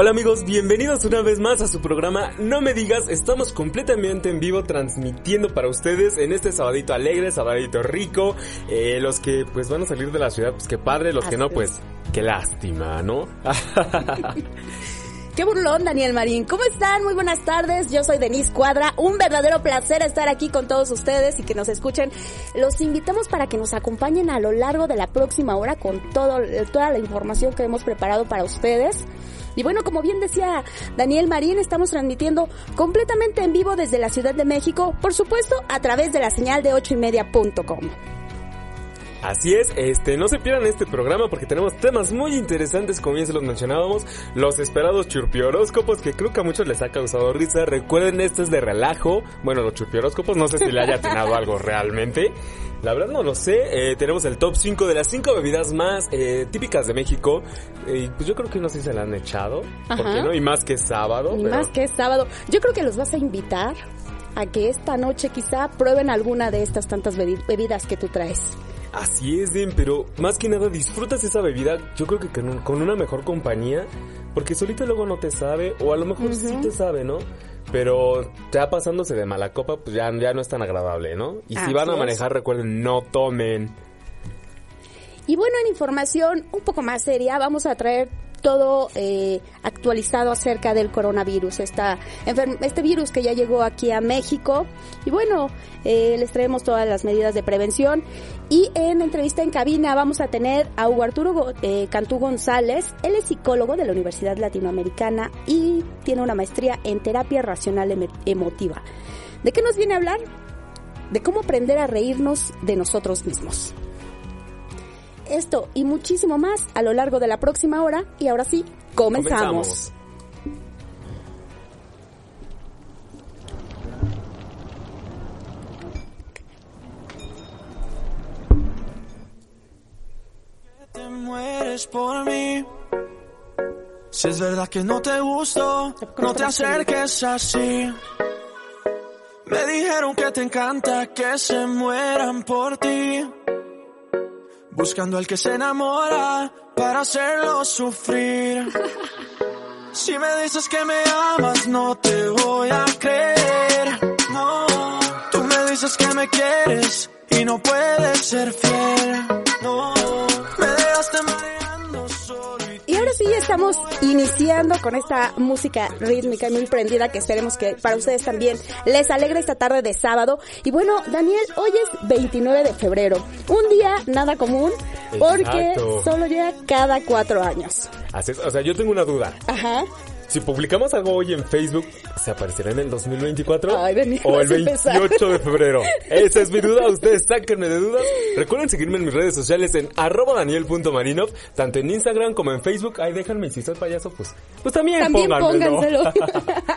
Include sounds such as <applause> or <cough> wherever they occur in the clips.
Hola amigos, bienvenidos una vez más a su programa No me digas, estamos completamente en vivo transmitiendo para ustedes en este sabadito alegre, sabadito rico, eh, los que pues van a salir de la ciudad, pues qué padre, los que no pues qué lástima, ¿no? <laughs> Qué burlón, Daniel Marín. ¿Cómo están? Muy buenas tardes. Yo soy Denise Cuadra. Un verdadero placer estar aquí con todos ustedes y que nos escuchen. Los invitamos para que nos acompañen a lo largo de la próxima hora con todo, toda la información que hemos preparado para ustedes. Y bueno, como bien decía Daniel Marín, estamos transmitiendo completamente en vivo desde la Ciudad de México, por supuesto, a través de la señal de ochoymedia.com. Así es, este, no se pierdan este programa porque tenemos temas muy interesantes, como ya se los mencionábamos, los esperados churpioróscopos, que creo que a muchos les ha causado risa. Recuerden, esto es de relajo. Bueno, los churpioróscopos, no sé si le haya atinado algo realmente. La verdad no lo sé. Eh, tenemos el top 5 de las 5 bebidas más eh, típicas de México. Eh, pues yo creo que no sé si se la han echado. ¿Por qué no? Y más que sábado. Y más que sábado. Yo creo que los vas a invitar a que esta noche quizá prueben alguna de estas tantas bebidas que tú traes. Así es, Den, pero más que nada disfrutas esa bebida, yo creo que con, una mejor compañía, porque solito luego no te sabe, o a lo mejor sí te sabe, ¿no? Pero ya pasándose de mala copa, pues ya, ya no es tan agradable, ¿no? Y si van a manejar, recuerden, no tomen. Y bueno, en información un poco más seria, vamos a traer todo eh, actualizado acerca del coronavirus, esta este virus que ya llegó aquí a México. Y bueno, eh, les traemos todas las medidas de prevención. Y en entrevista en cabina vamos a tener a Hugo Arturo eh, Cantú González. Él es psicólogo de la Universidad Latinoamericana y tiene una maestría en terapia racional emotiva. ¿De qué nos viene a hablar? De cómo aprender a reírnos de nosotros mismos. Esto y muchísimo más a lo largo de la próxima hora y ahora sí, comenzamos. Te mueres por mí. Si es verdad que no te gusto, no te acerques así. Me dijeron que te encanta que se mueran por ti. Buscando al que se enamora para hacerlo sufrir. <laughs> Si me dices que me amas, no te voy a creer. No, tú me dices que me quieres y no puedes ser fiel. No, estamos iniciando con esta música rítmica y muy prendida que esperemos que para ustedes también les alegre esta tarde de sábado. Y bueno, Daniel, hoy es 29 de febrero, un día nada común porque solo llega cada cuatro años. Así es, o sea, yo tengo una duda. Ajá. Si publicamos algo hoy en Facebook, ¿se aparecerá en el 2024? Ay, Daniel, ¿O el vas a empezar. 28 de febrero? <laughs> Esa es mi duda, ustedes sáquenme de dudas. Recuerden seguirme en mis redes sociales en arroba daniel.marinov, tanto en Instagram como en Facebook. Ay, déjenme, si soy payaso, pues, pues también, También pónganselo <laughs>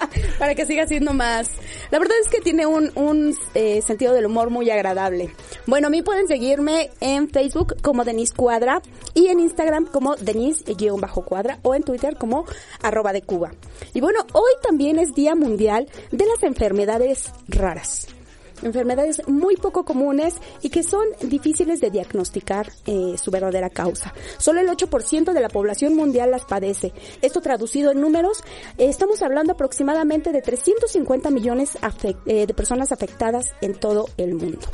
<laughs> para que siga siendo más. La verdad es que tiene un, un eh, sentido del humor muy agradable. Bueno, a mí pueden seguirme en Facebook como Denise Cuadra y en Instagram como Denise-Cuadra o en Twitter como arroba de Cuba. Y bueno, hoy también es Día Mundial de las Enfermedades Raras. Enfermedades muy poco comunes y que son difíciles de diagnosticar eh, su verdadera causa. Solo el 8% de la población mundial las padece. Esto traducido en números, estamos hablando aproximadamente de 350 millones eh, de personas afectadas en todo el mundo.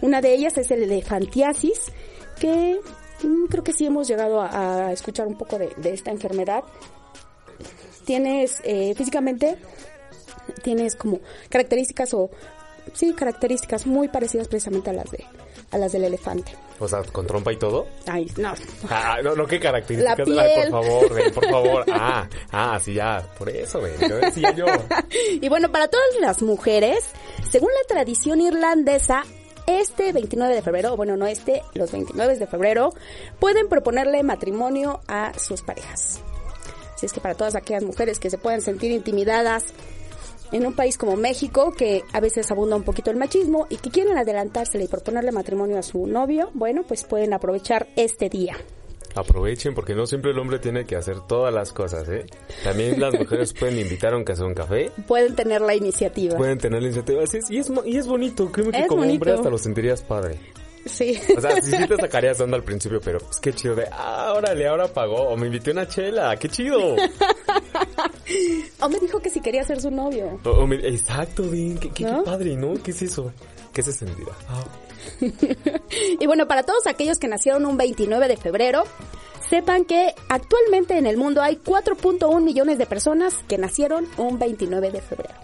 Una de ellas es el elefantiasis, que mm, creo que sí hemos llegado a, escuchar un poco de esta enfermedad. Tienes eh, físicamente, tienes como características o sí características muy parecidas precisamente a las de a las del elefante. O sea, con trompa y todo. Ay, no. Ah, no, no, qué características. La Ay, piel. por favor, ven, por favor. <laughs> Ah, ah, sí, ya. Por eso, ven. Yo decía yo. Y bueno, para todas las mujeres, según la tradición irlandesa, este 29 de febrero, bueno, no este, los 29 de febrero, pueden proponerle matrimonio a sus parejas. Así es que para todas aquellas mujeres que se puedan sentir intimidadas en un país como México, que a veces abunda un poquito el machismo y que quieren adelantársele y proponerle matrimonio a su novio, bueno, pues pueden aprovechar este día. Aprovechen porque no siempre el hombre tiene que hacer todas las cosas, ¿eh? También las mujeres <laughs> pueden invitar aunque sea un café. Pueden tener la iniciativa. Pueden tener la iniciativa. Así es, y, es, y es bonito. Créeme que Es como hombre bonito. hasta lo sentirías padre. Sí. O sea, sí, sí te sacarías onda al principio, pero pues qué chido de, ah, órale, ahora pagó. O me invité una chela, qué chido. <laughs> o me dijo que si quería ser su novio. O- o me- exacto, bien, qué, qué- qué ¿No? padre, ¿no? ¿Qué es eso? ¿Qué se sentirá? Ah, <laughs> Y bueno, para todos aquellos que nacieron un 29 de febrero, sepan que actualmente en el mundo hay 4.1 millones de personas que nacieron un 29 de febrero.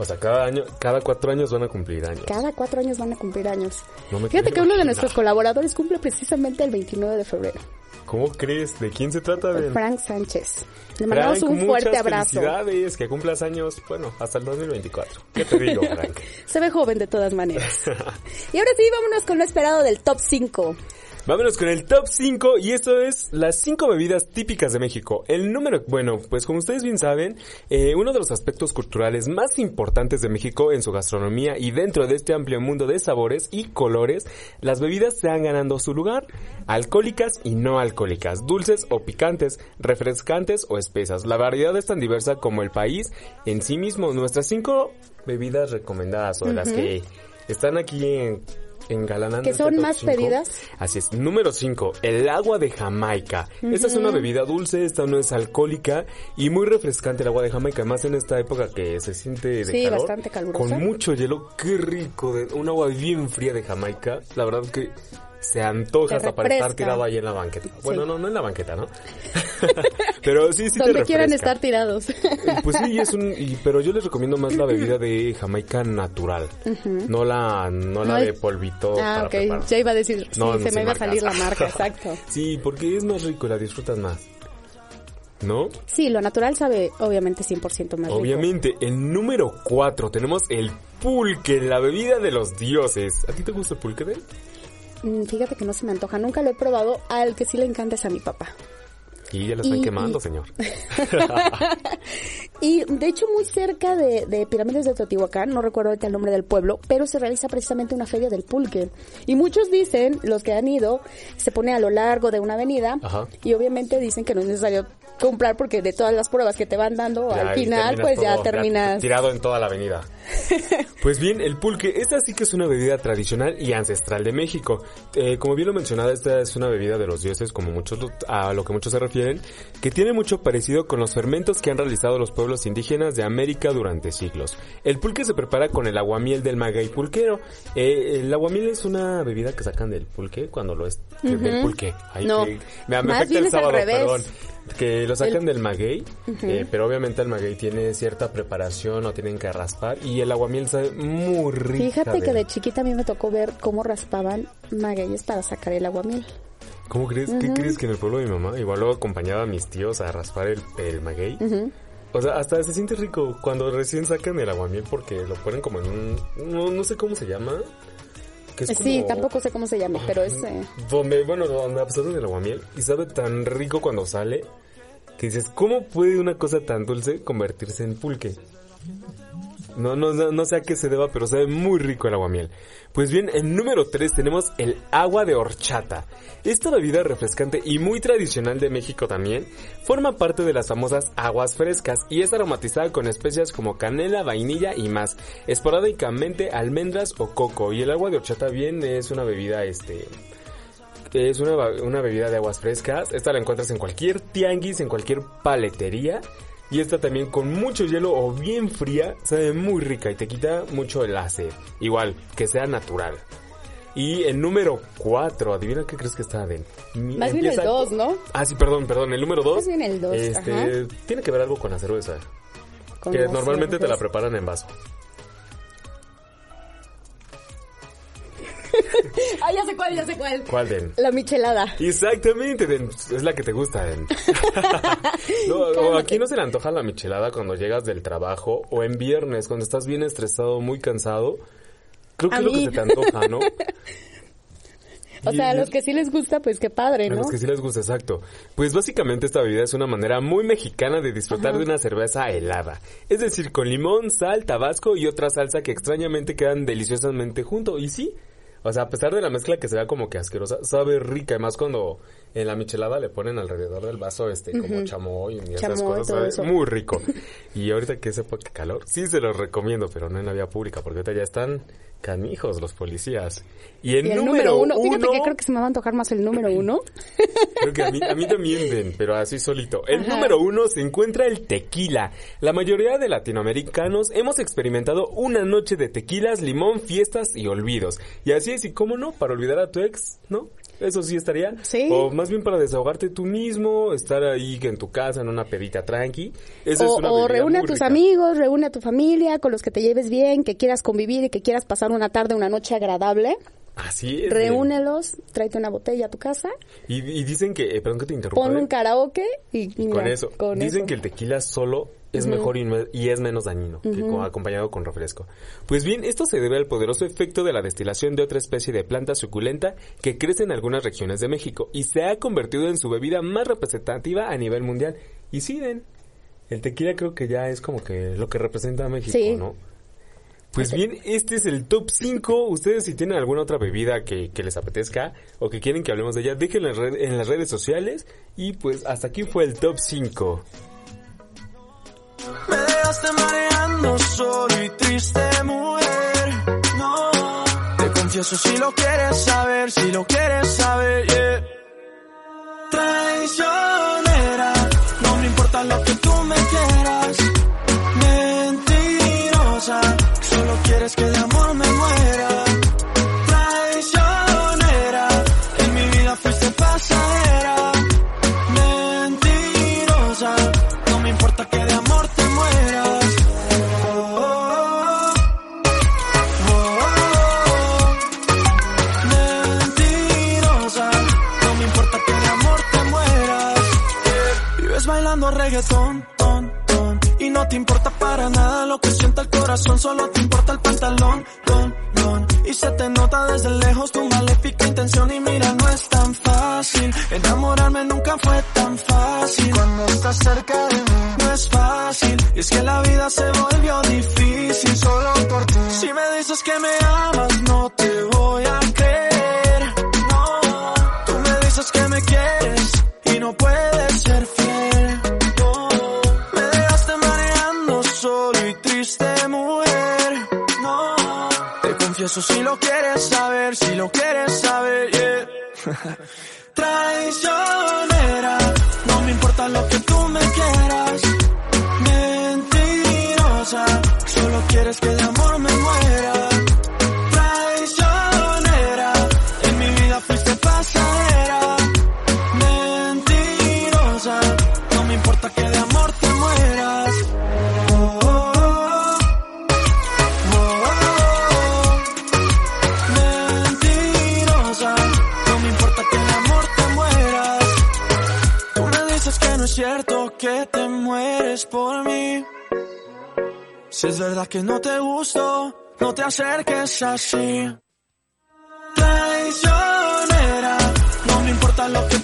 O sea, cada año, cada cuatro años van a cumplir años. Cada cuatro años van a cumplir años. No me Fíjate que uno de nuestros colaboradores cumple precisamente el 29 de febrero. ¿Cómo crees? ¿De quién se trata? Frank Sánchez. Le mandamos Frank, un fuerte abrazo. Felicidades, que cumplas años, bueno, hasta el 2024. ¿Qué te digo, Frank? <laughs> Se ve joven de todas maneras. <laughs> y ahora sí, vámonos con lo esperado del top 5. Vámonos con el top 5 y esto es las 5 bebidas típicas de México. El número, bueno, pues como ustedes bien saben, eh, uno de los aspectos culturales más importantes de México en su gastronomía y dentro de este amplio mundo de sabores y colores, las bebidas se han ganado su lugar, alcohólicas y no alcohólicas, dulces o picantes, refrescantes o espesas. La variedad es tan diversa como el país en sí mismo. Nuestras 5 bebidas recomendadas o de las que están aquí en engalanando ¿Que son más cinco. pedidas? Así es. Número 5, el agua de Jamaica. Esta es una bebida dulce, esta no es alcohólica y muy refrescante el agua de Jamaica, más en esta época que se siente de Sí, calor, bastante calurosa. Con mucho hielo, qué rico, un agua bien fría de Jamaica. La verdad que se antoja Te hasta para estar tirado ahí en la banqueta. Bueno, Sí. no, no en la banqueta, ¿no? <laughs> Pero sí, sí te Donde quieran refresca. estar tirados. Pues sí, es un, y- pero yo les recomiendo más la bebida de Jamaica natural, no la, no la No de polvito ah, para ok. preparar. Ya iba a decir, sí, No, se me iba a salir la marca, <laughs> exacto. Sí, porque es más rico, la disfrutas más. ¿No? Sí, lo natural sabe obviamente 100% más rico. Obviamente, el número 4 tenemos el pulque, la bebida de los dioses. ¿A ti te gusta el pulque, Ben? Mm, Fíjate que no se me antoja, nunca lo he probado. Al que sí le encanta es a mi papá. Y ya lo están Y- quemando, y- señor. <laughs> Y de hecho muy cerca de, de Pirámides de Teotihuacán, no recuerdo ahorita el nombre del pueblo, pero se realiza precisamente una feria del pulque. Y muchos dicen, los que han ido, se pone a lo largo de una avenida Ajá. y obviamente dicen que no es necesario comprar porque de todas las pruebas que te van dando Ya, al final pues ya terminas tirado en toda la avenida. <laughs> Pues bien, el pulque, esta sí que es una bebida tradicional y ancestral de México. Eh, como bien lo mencionaba, esta es una bebida de los dioses, como muchos lo- a lo que muchos se refieren, que tiene mucho parecido con los fermentos que han realizado los pueblos indígenas de América durante siglos. El pulque se prepara con el aguamiel del maguey pulquero. Eh, el aguamiel es una bebida que sacan del pulque cuando lo es del pulque. Ay, No, me, me más afecta bien el es al sábado, revés. perdón. Que lo sacan El- del maguey, eh, pero obviamente el maguey tiene cierta preparación o tienen que raspar y el aguamiel sabe muy rico. Fíjate que de chiquita a mí me tocó ver cómo raspaban magueyes para sacar el aguamiel. ¿Cómo crees? ¿Qué crees que en el pueblo de mi mamá igual luego acompañaba a mis tíos a raspar el, el maguey? O sea, hasta se siente rico cuando recién sacan el aguamiel porque lo ponen como en un... No, no sé cómo se llama. Que es Sí, como- tampoco sé cómo se llama, pero es... eh, Donde, bueno, donde absorben el aguamiel y sabe tan rico cuando sale que dices, ¿cómo puede una cosa tan dulce convertirse en pulque? No, no, no, sé a qué se deba, pero sabe muy rico el aguamiel. Pues bien, en número 3 tenemos el agua de horchata. Esta bebida refrescante y muy tradicional de México también forma parte de las famosas aguas frescas y es aromatizada con especias como canela, vainilla y más, esporádicamente almendras o coco. Y el agua de horchata bien es una bebida este es una, una bebida de aguas frescas. Esta la encuentras en cualquier tianguis, en cualquier paletería. Y esta también con mucho hielo o bien fría, sabe muy rica y te quita mucho el sed. Igual, que sea natural. Y el número 4, adivina qué crees que está. Mi- Más bien el empieza- dos, ¿no? Ah, sí, perdón, perdón. El número 2. Más bien el dos, Este, ajá. tiene que ver algo con la cerveza. Con que normalmente te la preparan en vaso. <laughs> Ah, ya sé cuál, ya sé cuál. ¿Cuál, Den? La michelada. Exactamente, Den. Es la que te gusta, Den. <laughs> no, o aquí no se le antoja la michelada cuando llegas del trabajo o en viernes, cuando estás bien estresado, muy cansado. Creo que A es lo que se te antoja, ¿no? <laughs> O sea, a los que sí les gusta, pues qué padre, A ¿no? los que sí les gusta, exacto. Pues básicamente esta bebida es una manera muy mexicana de disfrutar de una cerveza helada. Es decir, con limón, sal, tabasco y otra salsa que extrañamente quedan deliciosamente junto. Y sí, o sea, a pesar de la mezcla que se vea como que asquerosa, sabe rica. Además cuando en la michelada le ponen alrededor del vaso este como chamoy y esas Chamoy, cosas, todo sabe eso. muy rico. <laughs> y ahorita que época de calor, sí se los recomiendo, pero no en la vía pública, porque ahorita ya están canijos los policías. Y el, Y el número uno, fíjate que creo que se me va a antojar más el número uno. <laughs> Creo que a mí, a mí también ven, pero así solito. El Ajá. número uno se encuentra el tequila. La mayoría de latinoamericanos hemos experimentado una noche de tequilas, limón, fiestas y olvidos. Y así es, y cómo no, para olvidar a tu ex, ¿no? Eso sí estaría. Sí. O más bien para desahogarte tú mismo, estar ahí en tu casa en una pedita tranqui. Esa es O, una o bebida reúne a tus rica. amigos, reúne a tu familia, con los que te lleves bien, que quieras convivir y que quieras pasar una tarde, una noche agradable. Así es. Reúnelos, tráete una botella a tu casa, Y, y dicen que, eh, perdón que te interrumpa. pon ¿eh? un karaoke y, Y con mira, eso. con Dicen eso. que el tequila solo es mejor y, es menos dañino, que co- acompañado con refresco. Pues bien, esto se debe al poderoso efecto de la destilación de otra especie de planta suculenta que crece en algunas regiones de México y se ha convertido en su bebida más representativa a nivel mundial. Y sí, Den, el tequila creo que ya es como que lo que representa a México, Sí. ¿no? Pues bien, este es el top 5. Ustedes si tienen alguna otra bebida que, que les apetezca o que quieren que hablemos de ella, déjenla en las redes sociales. Y pues hasta aquí fue el top 5. Me dejaste mareando solo y triste, mujer. No, te confieso si lo quieres saber, si lo quieres saber, yeah. Traicionera, no me importa lo que tú te mueres por mí. Si es verdad que no te gusto, no te acerques así. Traicionera, no me importa lo que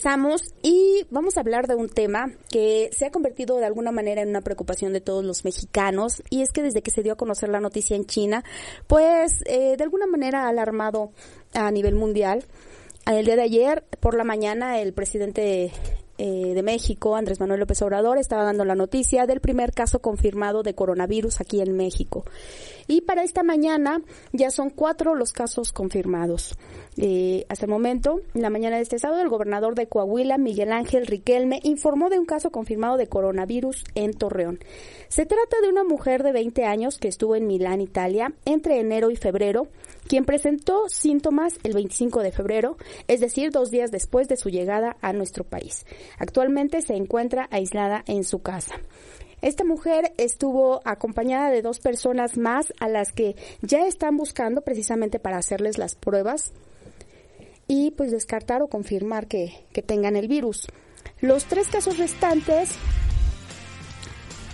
regresamos y vamos a hablar de un tema que se ha convertido de alguna manera en una preocupación de todos los mexicanos y es que desde que se dio a conocer la noticia en China, pues eh, de alguna manera ha alarmado a nivel mundial. El día de ayer, por la mañana, el presidente eh, de México, Andrés Manuel López Obrador, estaba dando la noticia del primer caso confirmado de coronavirus aquí en México. Y para esta mañana ya son cuatro los casos confirmados. Eh, hasta el momento, en la mañana de este sábado, el gobernador de Coahuila, Miguel Ángel Riquelme, informó de un caso confirmado de coronavirus en Torreón. Se trata de una mujer de 20 años que estuvo en Milán, Italia, entre enero y febrero, quien presentó síntomas el 25 de febrero, es decir, dos días después de su llegada a nuestro país. Actualmente se encuentra aislada en su casa. Esta mujer estuvo acompañada de dos personas más a las que ya están buscando precisamente para hacerles las pruebas y pues descartar o confirmar que, que tengan el virus. Los tres casos restantes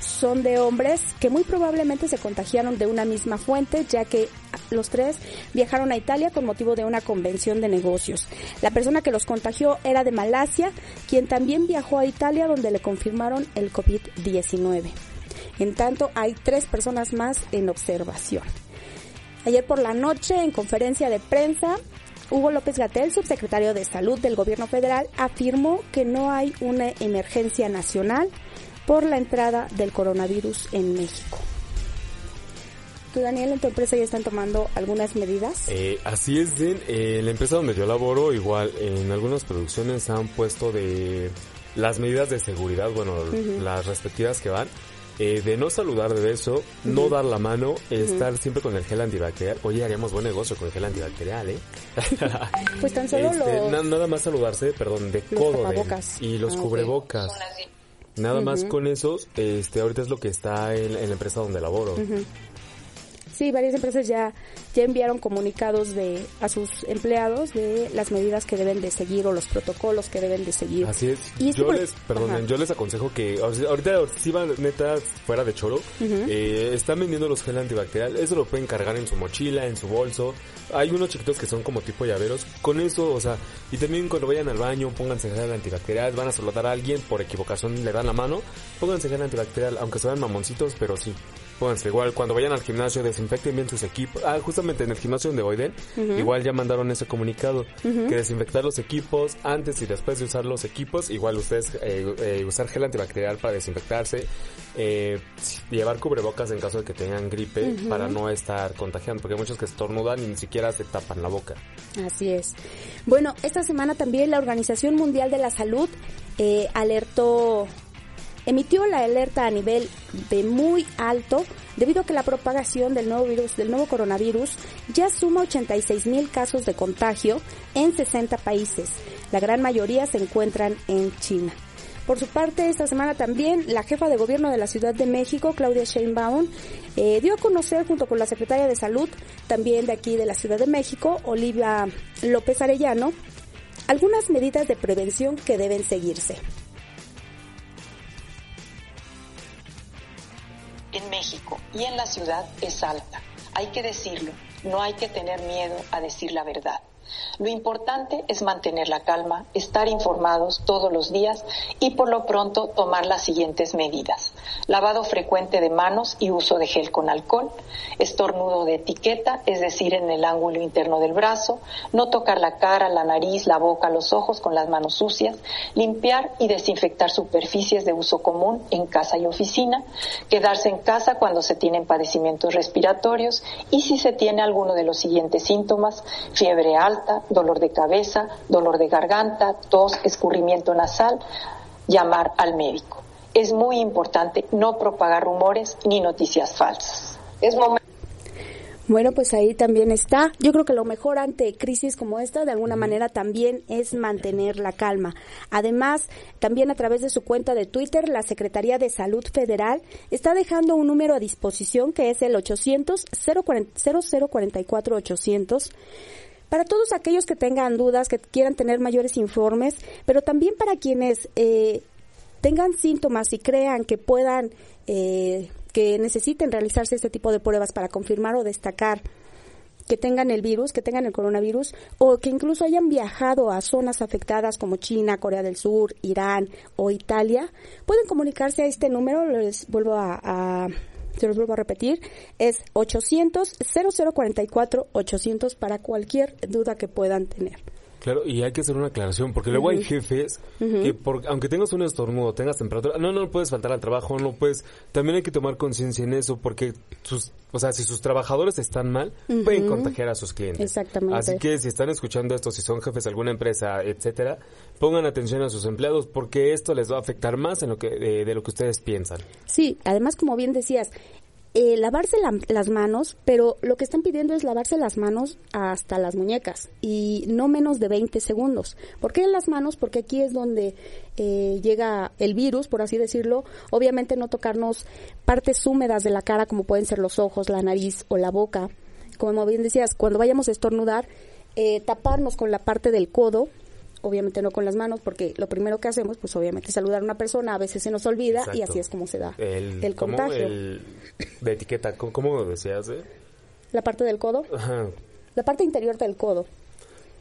son de hombres que muy probablemente se contagiaron de una misma fuente, ya que los tres viajaron a Italia con motivo de una convención de negocios. La persona que los contagió era de Malasia, quien también viajó a Italia donde le confirmaron el COVID-19. En tanto, hay tres personas más en observación. Ayer por la noche, en conferencia de prensa, Hugo López Gatel, subsecretario de Salud del Gobierno Federal, afirmó que no hay una emergencia nacional por la entrada del coronavirus en México. ¿Tú, Daniel, en tu empresa ya están tomando algunas medidas? Eh, así es, Den. Eh, la empresa donde yo laboro, igual, en algunas producciones han puesto de las medidas de seguridad, bueno, las respectivas que van. Eh, de no saludar de beso, no dar la mano, estar siempre con el gel antibacterial. Oye, haríamos buen negocio con el gel antibacterial, ¿eh? <laughs> pues tan solo este, los... nada más saludarse, perdón, de Los codo. Tapabocas. y los Ah, cubrebocas. Nada más con esos, este, ahorita es lo que está en, en la empresa donde laboro. Sí, varias empresas ya, ya enviaron comunicados de, a sus empleados de las medidas que deben de seguir o los protocolos que deben de seguir. Así es. Y yo les, perdonen, Ajá. yo les aconsejo que ahorita si van neta fuera de choro, eh, están vendiendo los gel antibacterial, eso lo pueden cargar en su mochila, en su bolso. Hay unos chiquitos que son como tipo llaveros. Con eso, o sea, y también cuando vayan al baño, pónganse gel antibacterial, van a saludar a alguien, por equivocación le dan la mano, pónganse gel antibacterial, aunque se vean mamoncitos, pero sí. Pónganse igual, cuando vayan al gimnasio, desinfecten bien sus equipos. Ah, justamente en el gimnasio donde voy, Den, igual ya mandaron ese comunicado, que desinfectar los equipos antes y después de usar los equipos, igual ustedes eh, eh, usar gel antibacterial para desinfectarse, eh, llevar cubrebocas en caso de que tengan gripe para no estar contagiando, porque hay muchos que estornudan y ni siquiera se tapan la boca. Así es. Bueno, esta semana también la Organización Mundial de la Salud eh, alertó, emitió la alerta a nivel de muy alto debido a que la propagación del nuevo virus, del nuevo coronavirus, ya suma 86 mil casos de contagio en 60 países. La gran mayoría se encuentran en China. Por su parte, esta semana también la jefa de gobierno de la Ciudad de México, Claudia Sheinbaum, eh, dio a conocer junto con la secretaria de Salud, también de aquí de la Ciudad de México, Olivia López Arellano, algunas medidas de prevención que deben seguirse. En México y en la ciudad es alta. Hay que decirlo, no hay que tener miedo a decir la verdad. Lo importante es mantener la calma, estar informados todos los días y por lo pronto tomar las siguientes medidas. Lavado frecuente de manos y uso de gel con alcohol, estornudo de etiqueta, es decir, en el ángulo interno del brazo, no tocar la cara, la nariz, la boca, los ojos con las manos sucias, limpiar y desinfectar superficies de uso común en casa y oficina, quedarse en casa cuando se tienen padecimientos respiratorios y si se tiene alguno de los siguientes síntomas, fiebre alta, dolor de cabeza, dolor de garganta, tos, escurrimiento nasal, llamar al médico. Es muy importante no propagar rumores ni noticias falsas. Es momento Bueno, pues ahí también está. Yo creo que lo mejor ante crisis como esta, de alguna manera, también es mantener la calma. Además, también a través de su cuenta de Twitter, la Secretaría de Salud Federal está dejando un número a disposición que es el 800 0044 800 para todos aquellos que tengan dudas, que quieran tener mayores informes, pero también para quienes eh, tengan síntomas y crean que puedan, eh, que necesiten realizarse este tipo de pruebas para confirmar o destacar que tengan el virus, que tengan el coronavirus, o que incluso hayan viajado a zonas afectadas como China, Corea del Sur, Irán o Italia, pueden comunicarse a este número, les vuelvo a, a se los vuelvo a repetir, es 800 0044 800 para cualquier duda que puedan tener. Claro, y hay que hacer una aclaración, porque luego hay jefes que, por, aunque tengas un estornudo, tengas temperatura, no, no puedes faltar al trabajo, no puedes. También hay que tomar conciencia en eso, porque sus, o sea, si sus trabajadores están mal, pueden contagiar a sus clientes. Exactamente. Así que si están escuchando esto, si son jefes de alguna empresa, etcétera, pongan atención a sus empleados, porque esto les va a afectar más en lo que, de, de lo que ustedes piensan. Sí, además, como bien decías, eh, lavarse la- las manos, pero lo que están pidiendo es lavarse las manos hasta las muñecas y no menos de 20 segundos. ¿Por qué en las manos? Porque aquí es donde eh, llega el virus, por así decirlo. Obviamente no tocarnos partes húmedas de la cara como pueden ser los ojos, la nariz o la boca. Como bien decías, cuando vayamos a estornudar, eh, taparnos con la parte del codo obviamente no con las manos, porque lo primero que hacemos, pues obviamente saludar a una persona, a veces se nos olvida y así es como se da El, contagio. El- de etiqueta, ¿cómo, cómo decías? eh? La parte del codo, Ajá. la parte interior del codo.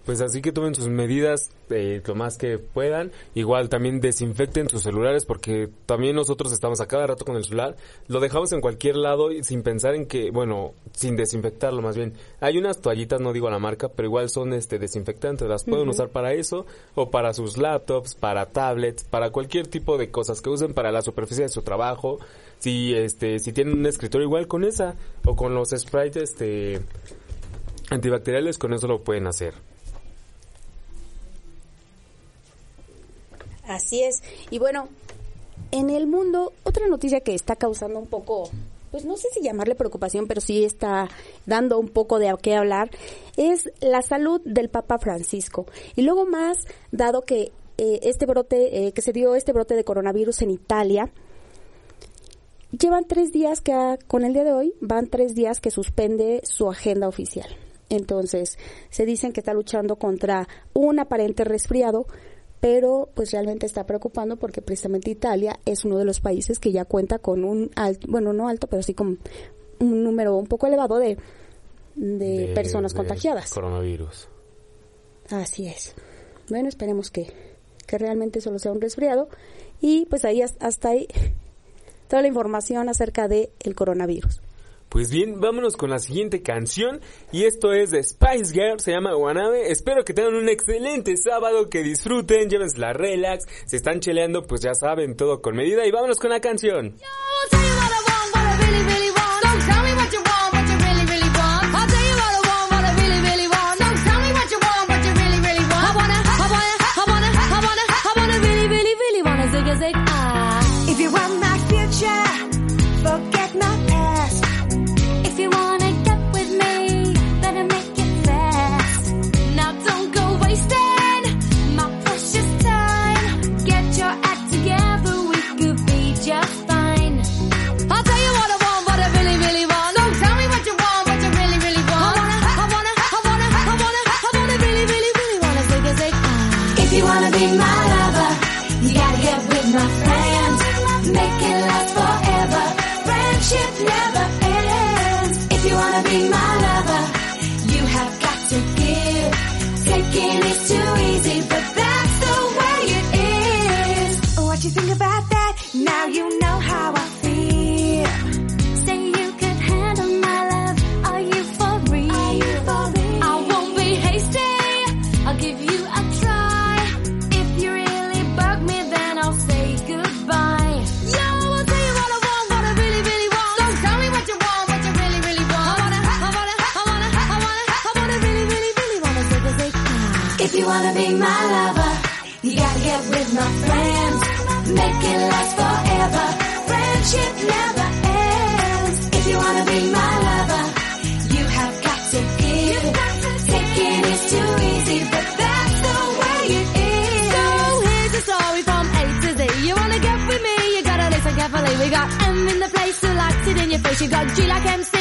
Pues así que tomen sus medidas eh, lo más que puedan.Igual también desinfecten sus celulares porque también nosotros estamos a cada rato con el celular. Lo dejamos en cualquier lado y sin pensar en que, bueno, sin desinfectarlo más bien. Hay unas toallitas, no digo la marca, pero igual son este desinfectantes. Las pueden usar para eso o para sus laptops, para tablets, para cualquier tipo de cosas que usen para la superficie de su trabajo. Si este si tienen un escritorio igual con esa o con los sprays este antibacteriales con eso lo pueden hacer. Así es. Y bueno, en el mundo, otra noticia que está causando un poco, pues no sé si llamarle preocupación, pero sí está dando un poco de qué hablar, es la salud del Papa Francisco. Y luego más, dado que eh, este brote, eh, que se dio este brote de coronavirus en Italia, llevan tres días que, ha- con el día de hoy, van tres días que suspende su agenda oficial. Entonces, se dicen que está luchando contra un aparente resfriado, pero pues realmente está preocupando porque precisamente Italia es uno de los países que ya cuenta con un alto, bueno, no alto, pero sí con un número un poco elevado de, de, personas de contagiadas. Coronavirus. Así es. Bueno, esperemos que, que realmente solo sea un resfriado. Y pues ahí has- hasta ahí toda la información acerca del el coronavirus. Pues bien, vámonos con la siguiente canción y esto es de Spice Girl, se llama Guanabe. Espero que tengan un excelente sábado, que disfruten, llévensela relax, se están cheleando, pues ya saben, todo con medida y vámonos con la canción. We got M in the place who likes it in your face. You got G like MC,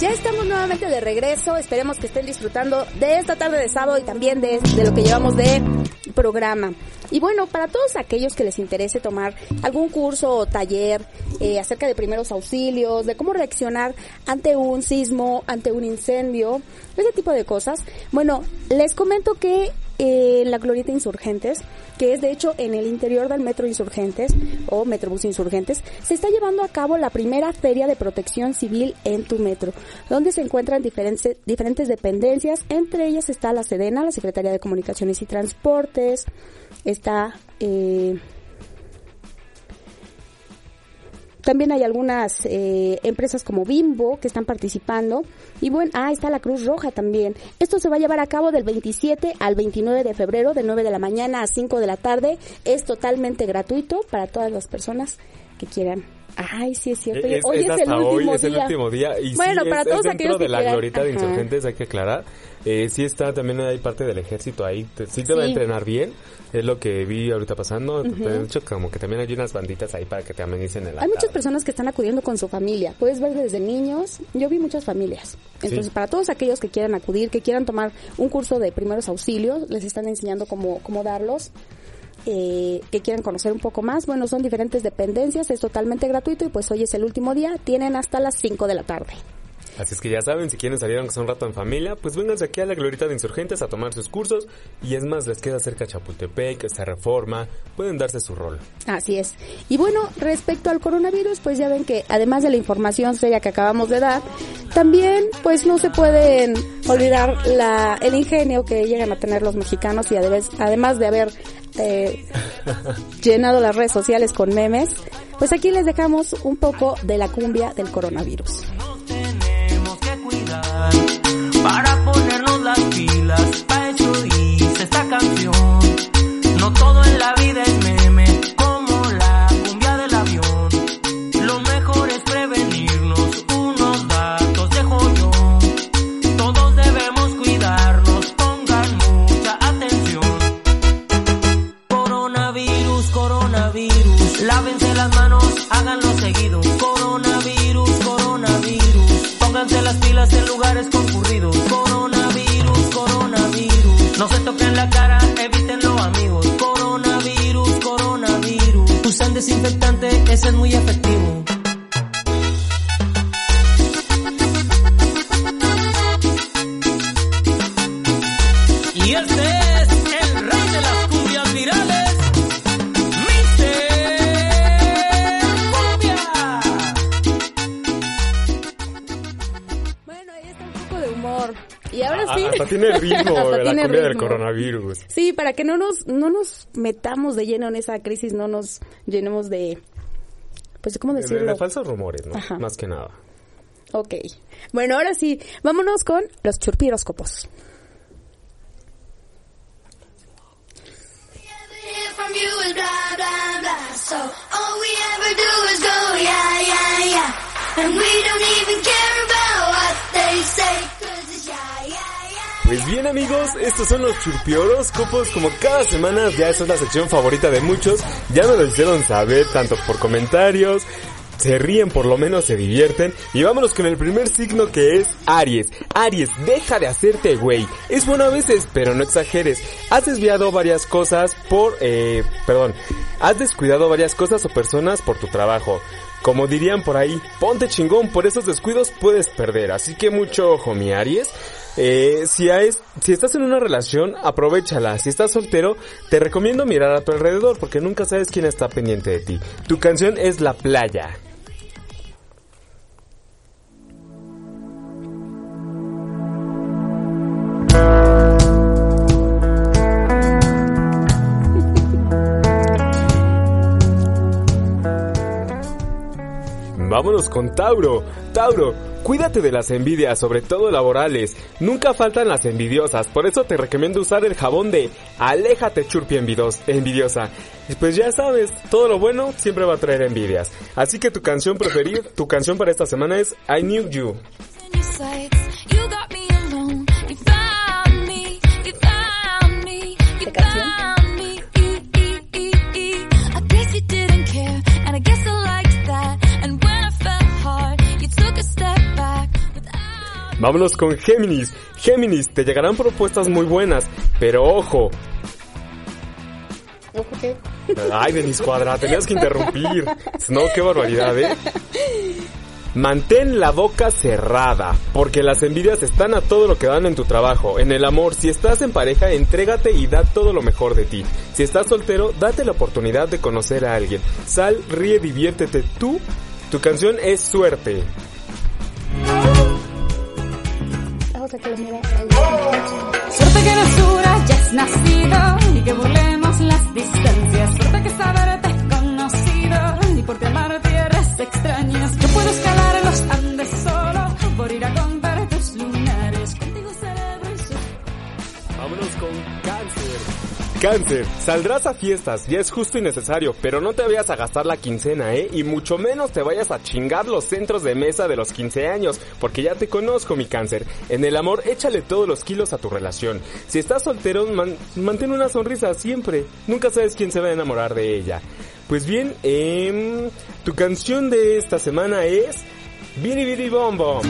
Ya estamos nuevamente de regreso. Esperemos que estén disfrutando de esta tarde de sábado y también de, de lo que llevamos de programa. Y bueno, para todos aquellos que les interese tomar algún curso o taller eh, acerca de primeros auxilios, de cómo reaccionar ante un sismo, ante un incendio, ese tipo de cosas. Bueno, les comento que eh, la Glorieta Insurgentes, que es de hecho en el interior del Metro Insurgentes o Metrobús Insurgentes, se está llevando a cabo la primera feria de protección civil en tu metro, donde se encuentran diferentes, diferentes dependencias, entre ellas está la Sedena, la Secretaría de Comunicaciones y Transportes, está... Eh, también hay algunas eh, empresas como Bimbo que están participando. Y bueno, ah, está la Cruz Roja también. Esto se va a llevar a cabo del 27 al 29 de febrero, de 9 de la mañana a 5 de la tarde. Es totalmente gratuito para todas las personas que quieran. Ay, sí es cierto. Hoy es es, el hasta hoy, último es el día. último día. Y Bueno, sí, para todos aquellos dentro de que la quieran. glorieta de Ajá. insurgentes, hay que aclarar. Eh, sí está, también hay parte del ejército ahí. Te- Sí te va a entrenar bien. Es lo que vi ahorita pasando. Ujú. De hecho, como que también hay unas banditas ahí para que te amenicen el Hay muchas personas que están acudiendo con su familia. Puedes ver desde niños. Yo vi muchas familias. Entonces, Sí. para todos aquellos que quieran acudir, que quieran tomar un curso de primeros auxilios, les están enseñando cómo, cómo darlos. Eh, que quieran conocer un poco más, bueno, son diferentes dependencias, es totalmente gratuito y pues hoy es el último día, tienen hasta las 5 de la tarde. Así es que ya saben, si quieren salir aunque sea un rato en familia, pues vénganse aquí a la Glorieta de Insurgentes a tomar sus cursos. Y es más, les queda cerca Chapultepec, esta reforma, pueden darse su rol. Así es. Y bueno, respecto al coronavirus, pues ya ven que además de la información seria que acabamos de dar, también pues no se pueden olvidar la, el ingenio que llegan a tener los mexicanos y además, además de haber eh, llenado las redes sociales con memes, pues aquí les dejamos un poco de la cumbia del coronavirus. Para ponernos las pilas. Pa' eso hice esta canción. No todo en la vida es meme, como la cumbia del avión. Lo mejor es prevenirnos, unos datos dejo yo. Todos debemos cuidarnos, pongan mucha atención. Coronavirus, coronavirus, lávense las manos, háganlo seguido. Coronavirus, pónganse las pilas en lugares concurridos. Coronavirus, coronavirus, no se toquen la cara, evítenlo amigos. Coronavirus, coronavirus, usan desinfectante, ese es muy efectivo. Tiene <laughs> ritmo Hasta la tiene cumbia del ritmo. coronavirus. Sí, para que no nos, no nos metamos de lleno en esa crisis, no nos llenemos de, pues, ¿cómo De, decirlo? de falsos rumores, ¿no? Ajá. Más que nada. Ok. Bueno, ahora sí, vámonos con los churpiróscopos. And we don't even care about what they say, 'cause it's yeah. Pues bien amigos, estos son los churpioróscopos, como cada semana ya es la sección favorita de muchos, ya me lo hicieron saber tanto por comentarios, se ríen por lo menos, se divierten, y vámonos con el primer signo que es Aries. Aries, deja de hacerte güey, es bueno a veces, pero no exageres, has desviado varias cosas por, eh, perdón, has descuidado varias cosas o personas por tu trabajo. Como dirían por ahí, ponte chingón, por esos descuidos puedes perder. Así que mucho ojo, mi Aries. Eh, si, hay- si estás en una relación, aprovechala. Si estás soltero, te recomiendo mirar a tu alrededor porque nunca sabes quién está pendiente de ti. Tu canción es La Playa. Con Tauro. Tauro, cuídate de las envidias, sobre todo laborales. Nunca faltan las envidiosas, por eso te recomiendo usar el jabón de Aléjate Churpi envidios- envidiosa. Pues ya sabes, todo lo bueno siempre va a traer envidias. Así que tu canción preferida, tu canción para esta semana es I Knew You. Vámonos con Géminis. Géminis, te llegarán propuestas muy buenas, pero ojo. ¿Ojo qué? Ay, Denis Cuadra, tenías que interrumpir. No, qué barbaridad, ¿eh? Mantén la boca cerrada, porque las envidias están a todo lo que dan en tu trabajo. En el amor, si estás en pareja, entrégate y da todo lo mejor de ti. Si estás soltero, date la oportunidad de conocer a alguien. Sal, ríe, diviértete tú. Tu canción es Suerte. Que. Suerte que nos dura, ya has nacido y que burlemos las distancias. Suerte que saberte es conocido y porque amar tierras extrañas. Cáncer, saldrás a fiestas, ya es justo y necesario, pero no te vayas a gastar la quincena, ¿eh? Y mucho menos te vayas a chingar los centros de mesa de los 15 años, porque ya te conozco, mi cáncer. En el amor, échale todos los kilos a tu relación. Si estás soltero, man- mantén una sonrisa siempre. Nunca sabes quién se va a enamorar de ella. Pues bien, em, tu canción de esta semana es... Biri Biri Bom Bom.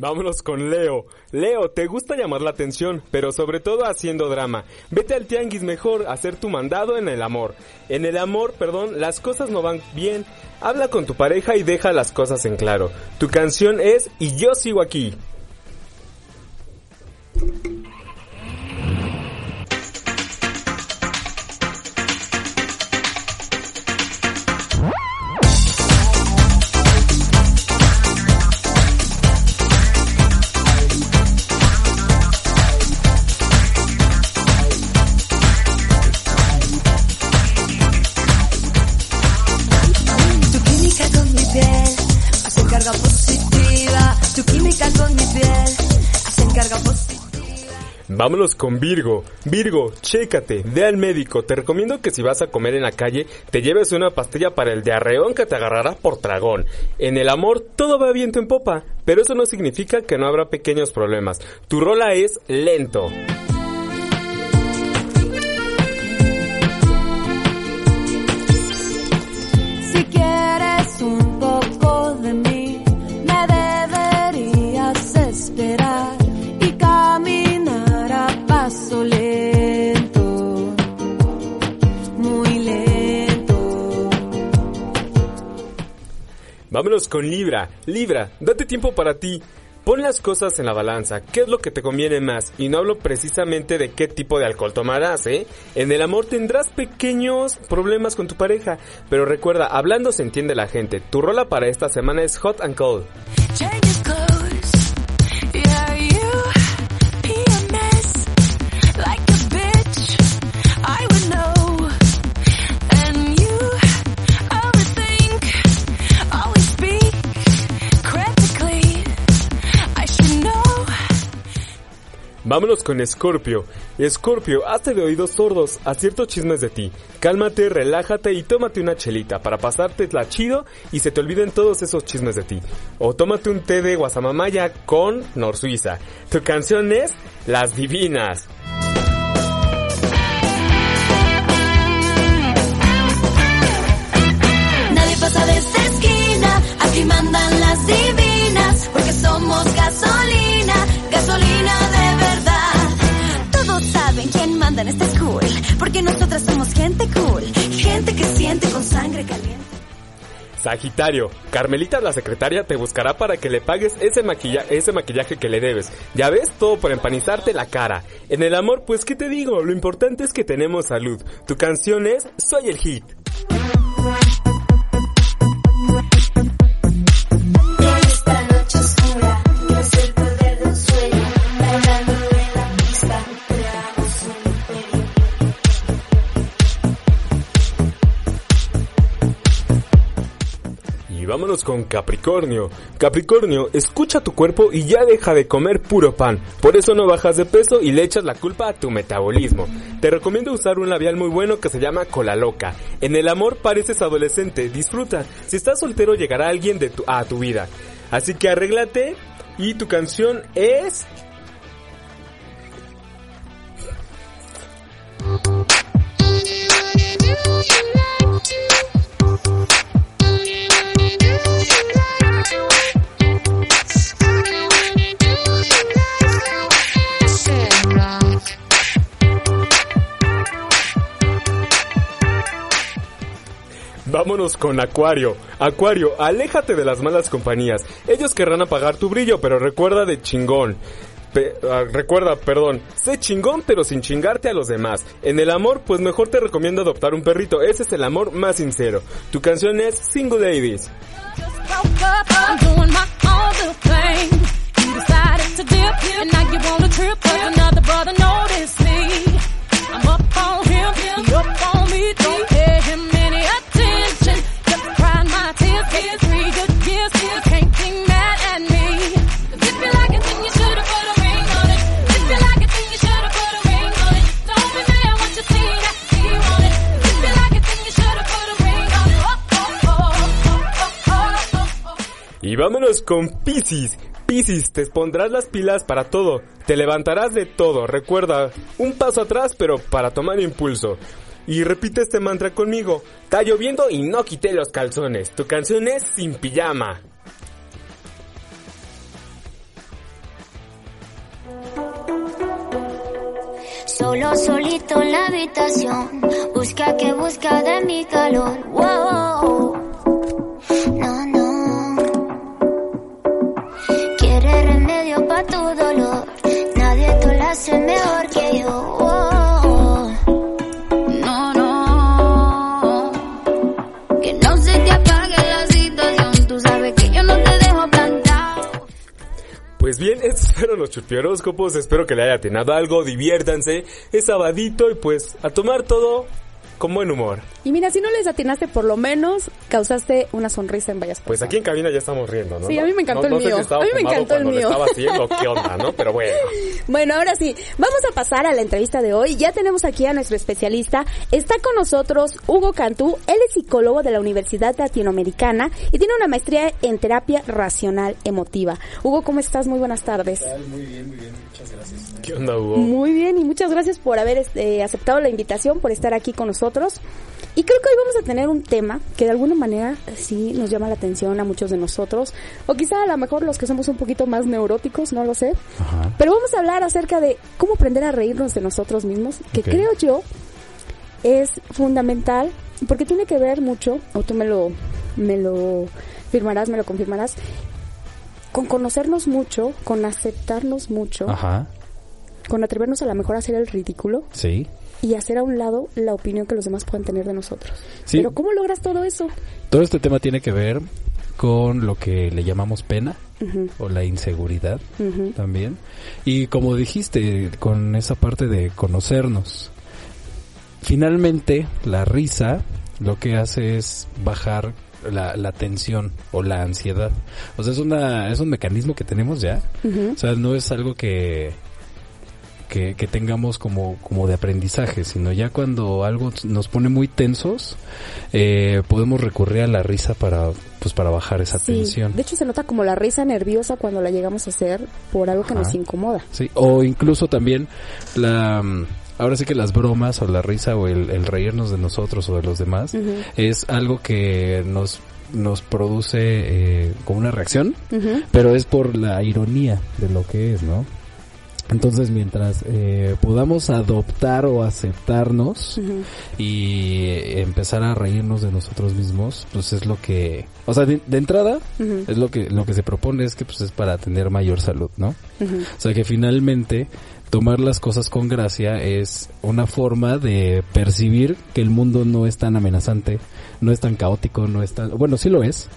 Vámonos con Leo. Leo, te gusta llamar la atención, pero sobre todo haciendo drama. Vete al tianguis mejor, a hacer tu mandado en el amor. En el amor, perdón, las cosas no van bien. Habla con tu pareja y deja las cosas en claro. Tu canción es Y yo sigo aquí. Vámonos con Virgo. Virgo, chécate, ve al médico. Te recomiendo que si vas a comer en la calle, te lleves una pastilla para el diarreón que te agarrará por tragón. En el amor, todo va viento en popa, pero eso no significa que no habrá pequeños problemas. Tu rola es lento. Vámonos con Libra. Libra, date tiempo para ti. Pon las cosas en la balanza, qué es lo que te conviene más, y no hablo precisamente de qué tipo de alcohol tomarás, ¿eh? En el amor tendrás pequeños problemas con tu pareja, pero recuerda, hablando se entiende la gente, tu rola para esta semana es Hot and Cold. Vámonos con Scorpio. Scorpio, hazte de oídos sordos a ciertos chismes de ti. Cálmate, relájate y tómate una chelita para pasarte la chido y se te olviden todos esos chismes de ti. O tómate un té de guasamamaya con Nor Suiza. Tu canción es Las Divinas. Nadie pasa de esquina, aquí mandan las divinas, porque somos gasolina, gasolina manda en esta school, porque nosotras somos gente cool, gente que siente con sangre caliente. Sagitario, Carmelita la secretaria te buscará para que le pagues ese, ese maquillaje que le debes. Ya ves, todo por empanizarte la cara. En el amor, pues qué te digo, lo importante es que tenemos salud. Tu canción es Soy el Hit. Con Capricornio. Capricornio, escucha tu cuerpo y ya deja de comer puro pan. Por eso no bajas de peso y le echas la culpa a tu metabolismo. Te recomiendo usar un labial muy bueno que se llama Cola Loca. En el amor pareces adolescente, disfruta. Si estás soltero llegará alguien a tu vida. Así que arréglate y tu canción es... Vámonos con Acuario. Acuario, aléjate de las malas compañías. Ellos querrán apagar tu brillo, pero recuerda de chingón. Ah, recuerda, perdón, sé chingón pero sin chingarte a los demás. En el amor, pues mejor te recomiendo adoptar un perrito. Ese es el amor más sincero. Tu canción es Single Ladies. Y vámonos con Piscis. Piscis, te pondrás las pilas para todo. Te levantarás de todo. Recuerda, un paso atrás, pero para tomar impulso. Y repite este mantra conmigo. Está lloviendo y no quité los calzones. Tu canción es Sin Pijama. Solo solito en la habitación, busca que busca de mi calor. Wow. Que la no. Pues bien, estos fueron los chupioróscopos. Espero que le haya atinado algo. Diviértanse. Es sabadito y pues a tomar todo con buen humor. Y mira, si no les atinaste, por lo menos causaste una sonrisa en varias Pues aquí en cabina ya estamos riendo, ¿no? Sí, a mí me encantó No- no el sé si mío. A mí me encantó el mío. estaba haciendo, qué <laughs> onda, ¿no? Pero bueno. Bueno, ahora sí, vamos a pasar a la entrevista de hoy. Ya tenemos aquí a nuestro especialista. Está con nosotros Hugo Cantú. Él es psicólogo de la Universidad Latinoamericana y tiene una maestría en terapia racional emotiva. Hugo, ¿cómo estás? Muy buenas tardes. ¿Qué onda, Hugo? Muy bien y muchas gracias por haber este, aceptado la invitación, por estar aquí con nosotros. Y creo que hoy vamos a tener un tema que de alguna manera sí nos llama la atención a muchos de nosotros, o quizá a lo mejor los que somos un poquito más neuróticos, no lo sé. Pero vamos a hablar acerca de cómo aprender a reírnos de nosotros mismos, que creo yo es fundamental porque tiene que ver mucho, o tú me lo, me lo firmarás, me lo confirmarás, con conocernos mucho, con aceptarnos mucho Ajá, con atrevernos a lo mejor a hacer el ridículo sí. y hacer a un lado la opinión que los demás puedan tener de nosotros. Sí. Pero ¿cómo logras todo eso? Todo este tema tiene que ver con lo que le llamamos pena o la inseguridad también. Y como dijiste, con esa parte de conocernos. Finalmente, la risa lo que hace es bajar la, la tensión o la ansiedad. O sea, es, una, es un mecanismo que tenemos ya. O sea, no es algo que, que, que tengamos como, como de aprendizaje, sino ya cuando algo nos pone muy tensos, eh, podemos recurrir a la risa para, pues, para bajar esa Sí, tensión. de hecho se nota como la risa nerviosa cuando la llegamos a hacer por algo que Ajá. nos incomoda. Sí, o incluso también la... Ahora sí que las bromas o la risa o el, el reírnos de nosotros o de los demás es algo que nos, nos produce eh, como una reacción, pero es por la ironía de lo que es, ¿no? Entonces, mientras eh, podamos adoptar o aceptarnos y eh, empezar a reírnos de nosotros mismos, pues es lo que, o sea, de, de entrada es lo que lo que se propone es que pues es para tener mayor salud, ¿no? O sea que finalmente tomar las cosas con gracia es una forma de percibir que el mundo no es tan amenazante, no es tan caótico, no es tan... Bueno, sí lo es,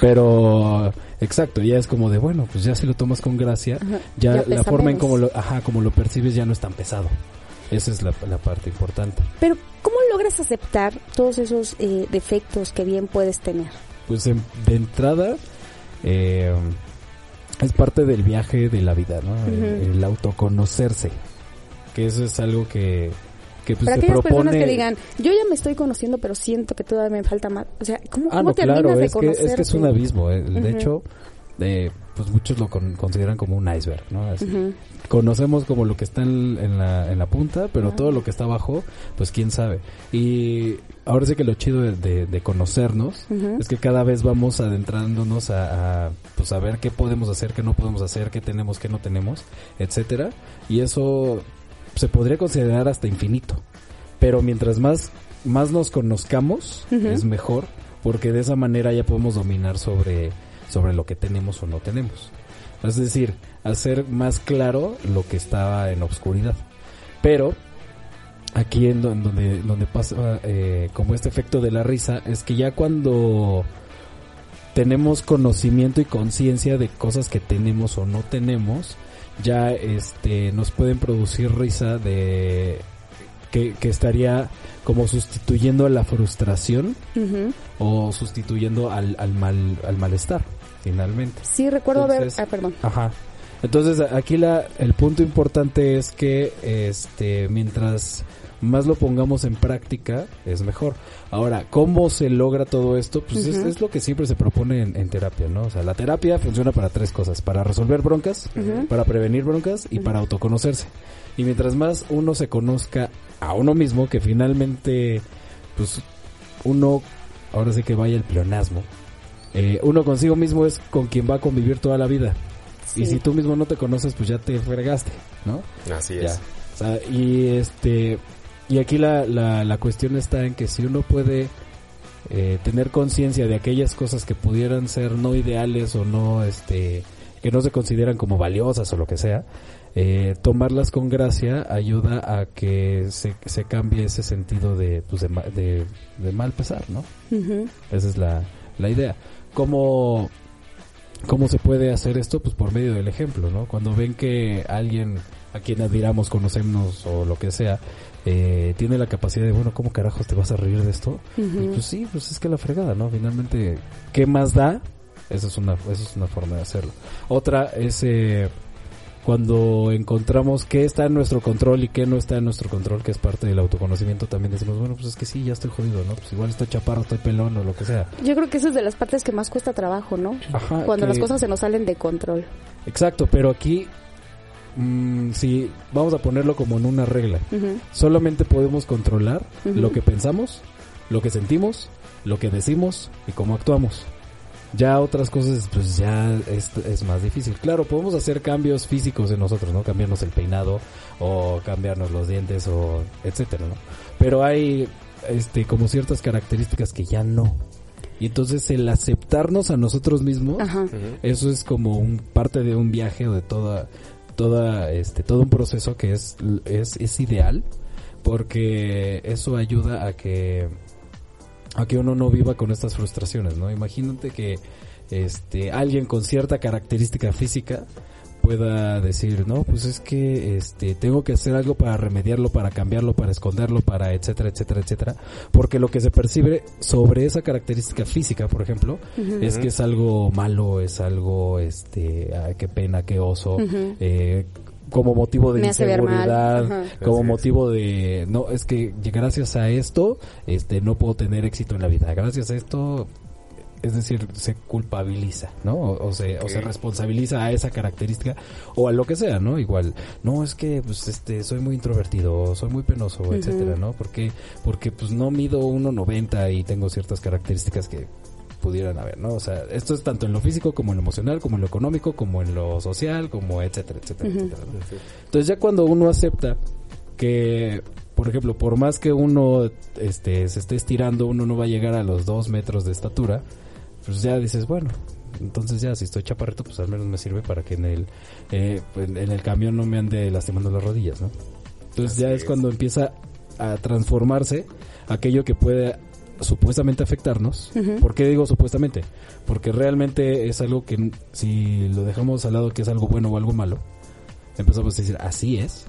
pero exacto, ya es como de, bueno, pues ya si lo tomas con gracia, Ajá, ya, ya la forma en como lo, ajá, como lo percibes ya no es tan pesado. Esa es la, la parte importante. Pero ¿cómo logras aceptar todos esos eh, defectos que bien puedes tener? pues en- de entrada eh, es parte del viaje de la vida, ¿no? El- el, autoconocerse, que eso es algo que, que pues, Para se aquellas propone... personas que digan, yo ya me estoy conociendo, pero siento que todavía me falta más. O sea, ¿cómo, Ah, cómo no, terminas claro, de es que, conocerte? es que es un abismo. eh. De Ujú. hecho, eh, pues muchos lo con- consideran como un iceberg, ¿no? Así. Conocemos como lo que está en, en la, en la punta, pero todo lo que está abajo, pues quién sabe. Y ahora sí que lo chido de, de- de conocernos es que cada vez vamos adentrándonos a, a, pues a ver qué podemos hacer, qué no podemos hacer, qué tenemos, qué no tenemos, etcétera. Y eso se podría considerar hasta infinito. Pero mientras más, más nos conozcamos, es mejor, porque de esa manera ya podemos dominar sobre, sobre lo que tenemos o no tenemos. Es decir, hacer más claro lo que estaba en obscuridad. Pero aquí en, do- en donde, donde pasa eh, como este efecto de la risa, es que ya cuando tenemos conocimiento y conciencia de cosas que tenemos o no tenemos, ya este nos pueden producir risa de que, que estaría como sustituyendo a la frustración o sustituyendo al, al mal al malestar finalmente. Sí, recuerdo Entonces- ver... Ah, perdón. Ajá. Entonces aquí la, el punto importante es que este mientras más lo pongamos en práctica es mejor. Ahora, ¿cómo se logra todo esto? Pues es, es lo que siempre se propone en, en terapia, ¿no? O sea, la terapia funciona para tres cosas, para resolver broncas, para prevenir broncas y para autoconocerse. Y mientras más uno se conozca a uno mismo, que finalmente, pues uno, ahora sí que vaya el pleonasmo, eh, uno consigo mismo es con quien va a convivir toda la vida. Y si tú mismo no te conoces, pues ya te fregaste, ¿no? Así Ya. es. O sea, y este y aquí la, la, la cuestión está en que si uno puede eh, tener conciencia de aquellas cosas que pudieran ser no ideales o no este que no se consideran como valiosas o lo que sea eh, tomarlas con gracia ayuda a que se, se cambie ese sentido de pues de, ma- de, de mal pesar no esa es la, la idea. ¿Cómo, ¿Cómo se puede hacer esto? Pues por medio del ejemplo, ¿no? Cuando ven que alguien a quien admiramos, conocemos o lo que sea, eh, tiene la capacidad de, bueno, ¿cómo carajos te vas a reír de esto? Y pues sí, pues es que la fregada, ¿no? Finalmente, ¿qué más da? Esa es una, esa es una forma de hacerlo. Otra es eh, cuando encontramos qué está en nuestro control y qué no está en nuestro control, que es parte del autoconocimiento, también decimos, bueno, pues es que sí, ya estoy jodido, ¿no? Pues igual estoy chaparro, estoy pelón o lo que sea. Yo creo que esa es de las partes que más cuesta trabajo, ¿no? Ajá, Cuando que- las cosas se nos salen de control. Exacto, pero aquí, mm, si vamos a ponerlo como en una regla, solamente podemos controlar lo que pensamos, lo que sentimos, lo que decimos y cómo actuamos. Ya otras cosas, pues ya es, es más difícil. Claro, podemos hacer cambios físicos en nosotros, ¿no? Cambiarnos el peinado o cambiarnos los dientes o etcétera, ¿no? Pero hay, este, como ciertas características que ya no. Y entonces el aceptarnos a nosotros mismos, Ajá. eso es como un parte de un viaje o de toda, toda, este, todo un proceso que es, es, es ideal porque eso ayuda a que a que uno no viva con estas frustraciones, ¿no? Imagínate que este alguien con cierta característica física pueda decir, no, pues es que este tengo que hacer algo para remediarlo, para cambiarlo, para esconderlo, para etcétera, etcétera, etcétera, porque lo que se percibe sobre esa característica física, por ejemplo, es que es algo malo, es algo este, ay, qué pena, qué oso, eh, como motivo de inseguridad, como Así es. motivo de no es que gracias a esto este no puedo tener éxito en la vida. Gracias a esto es decir se culpabiliza no o, o se o se responsabiliza a esa característica o a lo que sea no igual no es que pues este soy muy introvertido soy muy penoso etcétera no porque porque pues no mido 1.90 y tengo ciertas características que pudieran haber, ¿no? O sea, esto es tanto en lo físico como en lo emocional, como en lo económico, como en lo social, como etcétera, etcétera, etcétera. ¿no? Entonces ya cuando uno acepta que, por ejemplo, por más que uno este, se esté estirando, uno no va a llegar a los dos metros de estatura, pues ya dices, bueno, entonces ya si estoy chaparrito, pues al menos me sirve para que en el, eh, en en el camión no me ande lastimando las rodillas, ¿no? Entonces Así ya es es. cuando empieza a transformarse aquello que puede supuestamente afectarnos. Ujú. ¿Por qué digo supuestamente? Porque realmente es algo que si lo dejamos al lado que es algo bueno o algo malo, empezamos a decir, así es,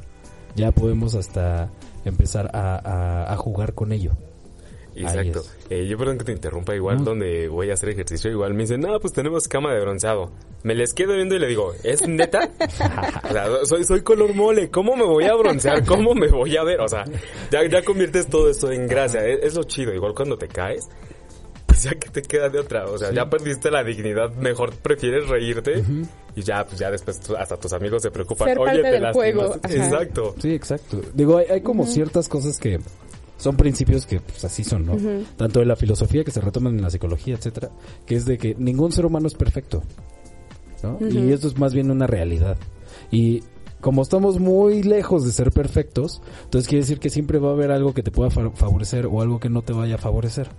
ya podemos hasta empezar a, a- a jugar con ello. Exacto. Eh, yo perdón que te interrumpa, igual No. donde voy a hacer ejercicio, igual me dicen, no, pues tenemos cama de bronceado. Me les quedo viendo y le digo, ¿es neta? o sea, soy, soy color mole, ¿cómo me voy a broncear? ¿Cómo me voy a ver? O sea, ya, ya conviertes todo esto en gracia, es, es lo chido, igual cuando te caes. Pues ya que te queda de otra, o sea, ya perdiste la dignidad, mejor prefieres reírte y ya, pues ya después hasta tus amigos se preocupan. Ser Oye, parte te del lastimaste". juego. Exacto. Sí, exacto. Digo, hay, hay como ciertas cosas que son principios que pues así son, ¿no? Tanto de la filosofía que se retoman en la psicología, etcétera, que es de que ningún ser humano es perfecto. ¿no? Y esto es más bien una realidad. Y como estamos muy lejos de ser perfectos, entonces quiere decir que siempre va a haber algo que te pueda fa- favorecer o algo que no te vaya a favorecer.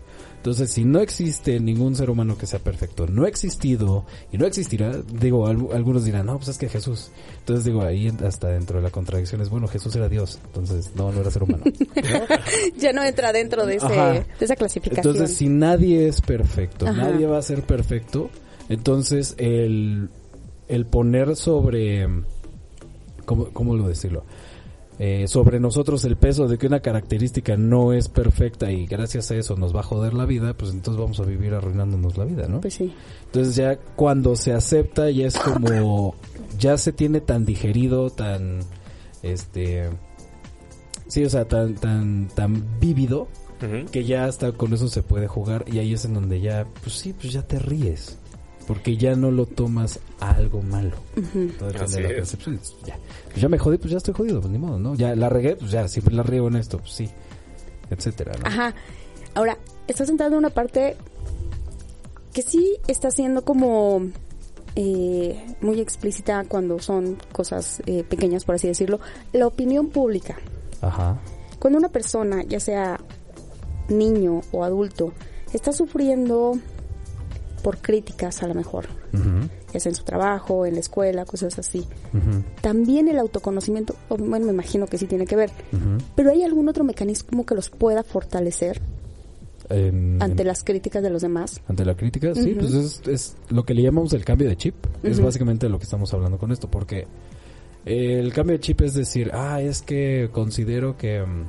Entonces, si no existe ningún ser humano que sea perfecto, no ha existido y no existirá, digo, al- algunos dirán, no, pues es que Jesús. Entonces, digo, ahí hasta dentro de la contradicción es, bueno, Jesús era Dios, entonces no, no era ser humano. <laughs> Ya no entra dentro de, ese, de esa clasificación. Entonces, si nadie es perfecto, Ajá. nadie va a ser perfecto, entonces el, el poner sobre, ¿cómo, cómo lo decirlo? Eh, sobre nosotros el peso de que una característica no es perfecta y gracias a eso nos va a joder la vida, pues entonces vamos a vivir arruinándonos la vida, ¿no? Pues sí. Entonces ya cuando se acepta ya es como ya se tiene tan digerido, tan este sí, o sea, tan tan tan vívido que ya hasta con eso se puede jugar y ahí es en donde ya pues sí, pues ya te ríes. Porque ya no lo tomas a algo malo. Todo depende Así de la es. percepción. Ya, pues ya me jodí, pues ya estoy jodido, pues ni modo, ¿no? Ya la regué, pues ya siempre la riego en esto, pues sí, etcétera, ¿no? Ajá. Ahora, estás entrando en una parte que sí está siendo como eh, muy explícita cuando son cosas eh, pequeñas, por así decirlo. La opinión pública. Ajá. Cuando una persona, ya sea niño o adulto, está sufriendo por críticas a lo mejor, Ujú, ya sea en su trabajo, en la escuela, cosas así. También el autoconocimiento, bueno, me imagino que sí tiene que ver, pero ¿hay algún otro mecanismo que los pueda fortalecer En- ante las críticas de los demás? Ante la crítica, sí, pues es, es lo que le llamamos el cambio de chip. Es básicamente lo que estamos hablando con esto, porque el cambio de chip es decir, ah, es que considero que... mm,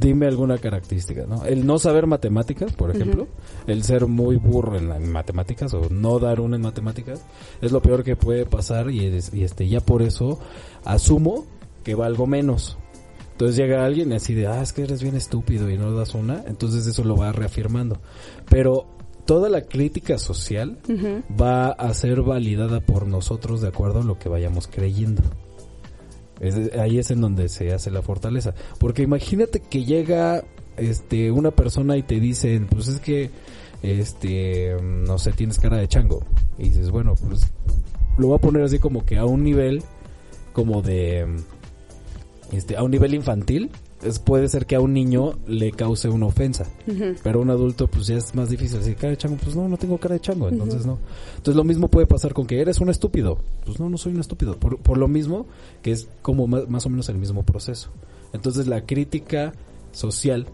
dime alguna característica, ¿no? El no saber matemáticas, por ejemplo, el ser muy burro en, matemáticas o no dar una en matemáticas, es lo peor que puede pasar y, es- y este ya por eso asumo que valgo menos. Entonces llega alguien y así de, ah, es que eres bien estúpido y no das una, entonces eso lo va reafirmando. Pero toda la crítica social va a ser validada por nosotros de acuerdo a lo que vayamos creyendo. Ahí es en donde se hace la fortaleza. Porque imagínate que llega este una persona y te dicen, pues es que este no sé, tienes cara de chango. Y dices, bueno, pues lo voy a poner así como que a un nivel como de este a un nivel infantil. Es, puede ser que a un niño le cause una ofensa. Pero a un adulto, pues ya es más difícil decir cara de chango. Pues no, no tengo cara de chango, entonces no. Entonces lo mismo puede pasar con que eres un estúpido. Pues no, no soy un estúpido. Por, por lo mismo que es como más, más o menos el mismo proceso. Entonces la crítica social,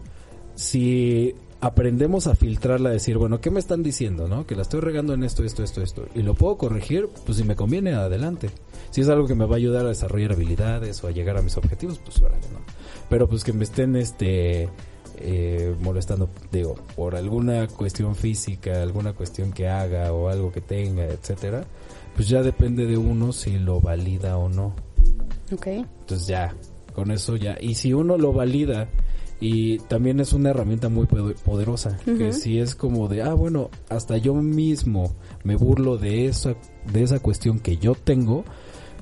si aprendemos a filtrarla, a decir, bueno, ¿qué me están diciendo? no Que la estoy regando en esto, esto, esto, esto. Y lo puedo corregir, pues si me conviene, adelante. Si es algo que me va a ayudar a desarrollar habilidades o a llegar a mis objetivos, pues órale, ¿no? Pero pues que me estén, este eh, molestando, digo, por alguna cuestión física, alguna cuestión que haga o algo que tenga, etcétera, pues ya depende de uno si lo valida o no. Ok. Entonces ya, con eso ya. Y si uno lo valida y también es una herramienta muy poder- poderosa, que si es como de, ah, bueno, hasta yo mismo me burlo de esa, de esa cuestión que yo tengo,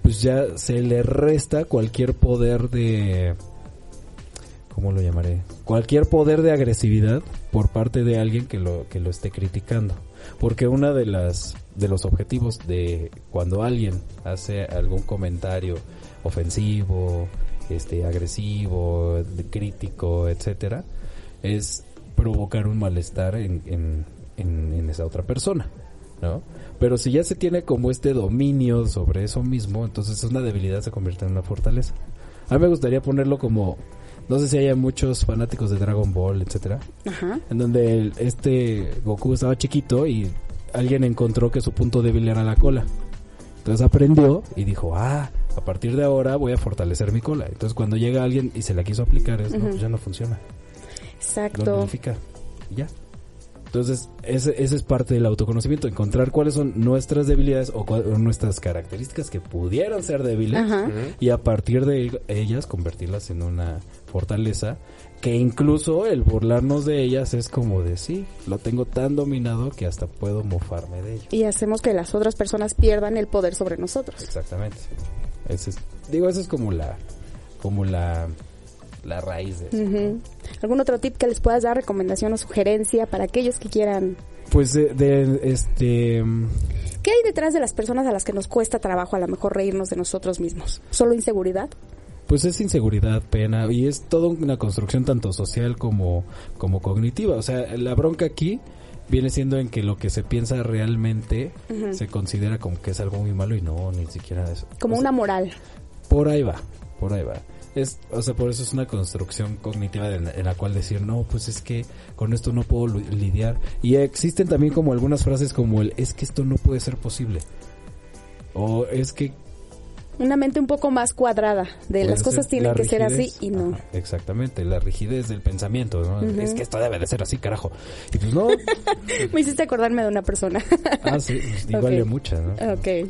pues ya se le resta cualquier poder de, ¿cómo lo llamaré? Cualquier poder de agresividad por parte de alguien que lo, que lo esté criticando. Porque una de las, de los objetivos de cuando alguien hace algún comentario ofensivo, este, agresivo, crítico, etcétera, es provocar un malestar en, en, en, en esa otra persona, ¿no? Pero si ya se tiene como este dominio sobre eso mismo, entonces una debilidad se convierte en una fortaleza. A mí me gustaría ponerlo como, no sé si haya muchos fanáticos de Dragon Ball, etcétera, Ajá. en donde el- este Goku estaba chiquito y alguien encontró que su punto débil era la cola. Entonces aprendió y dijo, ah, a partir de ahora voy a fortalecer mi cola. Entonces cuando llega alguien y se la quiso aplicar, es, no, pues ya no funciona. Exacto. Y Ya. Entonces, ese, ese es parte del autoconocimiento, encontrar cuáles son nuestras debilidades o, cuál- o nuestras características que pudieran ser débiles Ajá. y a partir de ellas convertirlas en una fortaleza que incluso el burlarnos de ellas es como de sí, lo tengo tan dominado que hasta puedo mofarme de ello. Y hacemos que las otras personas pierdan el poder sobre nosotros. Exactamente. Ese es, digo, eso es como la como la la raíz de eso. Ujú. ¿Algún otro tip que les puedas dar, recomendación o sugerencia para aquellos que quieran? Pues de, de, este ¿Qué hay detrás de las personas a las que nos cuesta trabajo a lo mejor reírnos de nosotros mismos? ¿Solo inseguridad? Pues es inseguridad, pena, y es toda una construcción tanto social como, como cognitiva. O sea, la bronca aquí viene siendo en que lo que se piensa realmente se considera como que es algo muy malo y no, ni siquiera eso. Como O sea, una moral. Por ahí va, por ahí va. Es, o sea, por eso es una construcción cognitiva en, en la cual decir, no, pues es que con esto no puedo lidiar. Y existen también como algunas frases como el, es que esto no puede ser posible. O es que Una mente un poco más cuadrada de las cosas tienen la que ser así y no. Ajá, exactamente, la rigidez del pensamiento, ¿no? Es que esto debe de ser así, carajo. Y pues no, <laughs> Me hiciste acordarme de una persona. ah, sí, pues, <laughs> igual Ok. de muchas, ¿no? Ok. <laughs>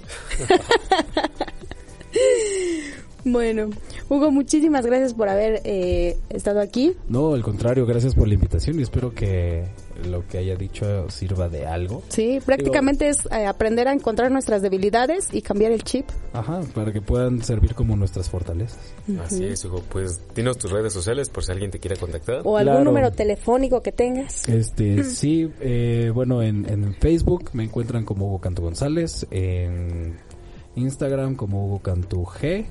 bueno, Hugo, muchísimas gracias por haber eh, estado aquí. No, al contrario, gracias por la invitación y espero que lo que haya dicho sirva de algo. Sí, prácticamente es eh, aprender a encontrar nuestras debilidades y cambiar el chip. Ajá, para que puedan servir como nuestras fortalezas. Así es, Hugo. Pues dinos tus redes sociales por si alguien te quiere contactar. O algún Claro. número telefónico que tengas. Este, sí, eh, bueno, en, en Facebook me encuentran como Hugo Cantu González, en Instagram como Hugo Cantu G.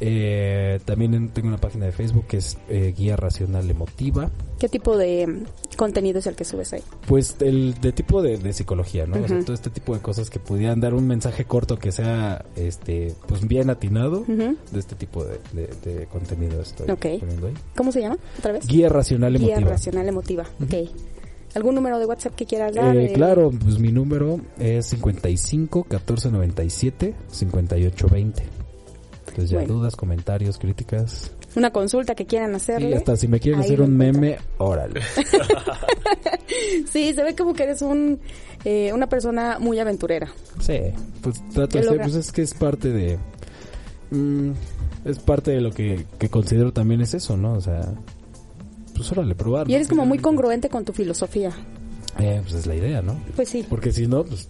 Eh, también en- tengo una página de Facebook que es eh, Guía Racional Emotiva. ¿Qué tipo de mm, contenido es el que subes ahí? Pues el de tipo de, de psicología, ¿no? O sea, todo este tipo de cosas que pudieran dar un mensaje corto que sea, este, pues bien atinado. De este tipo de, de- de contenido estoy Ok. poniendo ahí. ¿Cómo se llama? ¿Otra vez? Guía Racional Guía Emotiva. Ok. ¿Algún número de WhatsApp que quieras dar? Eh, claro, pues mi número es 55 14 97 58 20. Entonces ya Bueno. dudas, comentarios, críticas. Una consulta que quieran hacerle. Y hasta si me quieren ahí hacer un meme, órale. <laughs> Sí, se ve como que eres un, eh, una persona muy aventurera. Sí, pues trato ¿Qué de ser, pues es que es parte de... mm, es parte de lo que, que considero también es eso, ¿no? O sea, pues órale, probar. Y ¿no? eres como muy congruente con tu filosofía. Eh, pues es la idea, ¿no? Pues sí. Porque si no, pues...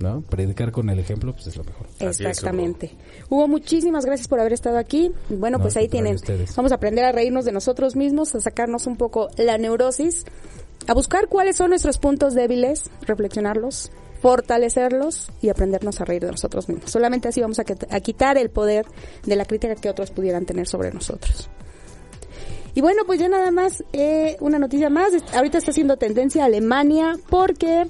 ¿No? Predicar con el ejemplo, pues es lo mejor. Exactamente. Hugo, muchísimas gracias por haber estado aquí. Bueno, No, pues ahí tienen. ustedes. Vamos a aprender a reírnos de nosotros mismos, a sacarnos un poco la neurosis, a buscar cuáles son nuestros puntos débiles, reflexionarlos, fortalecerlos y aprendernos a reír de nosotros mismos. Solamente así vamos a, que- a quitar el poder de la crítica que otros pudieran tener sobre nosotros. Y bueno, pues ya nada más, eh, una noticia más. Ahorita está haciendo tendencia Alemania porque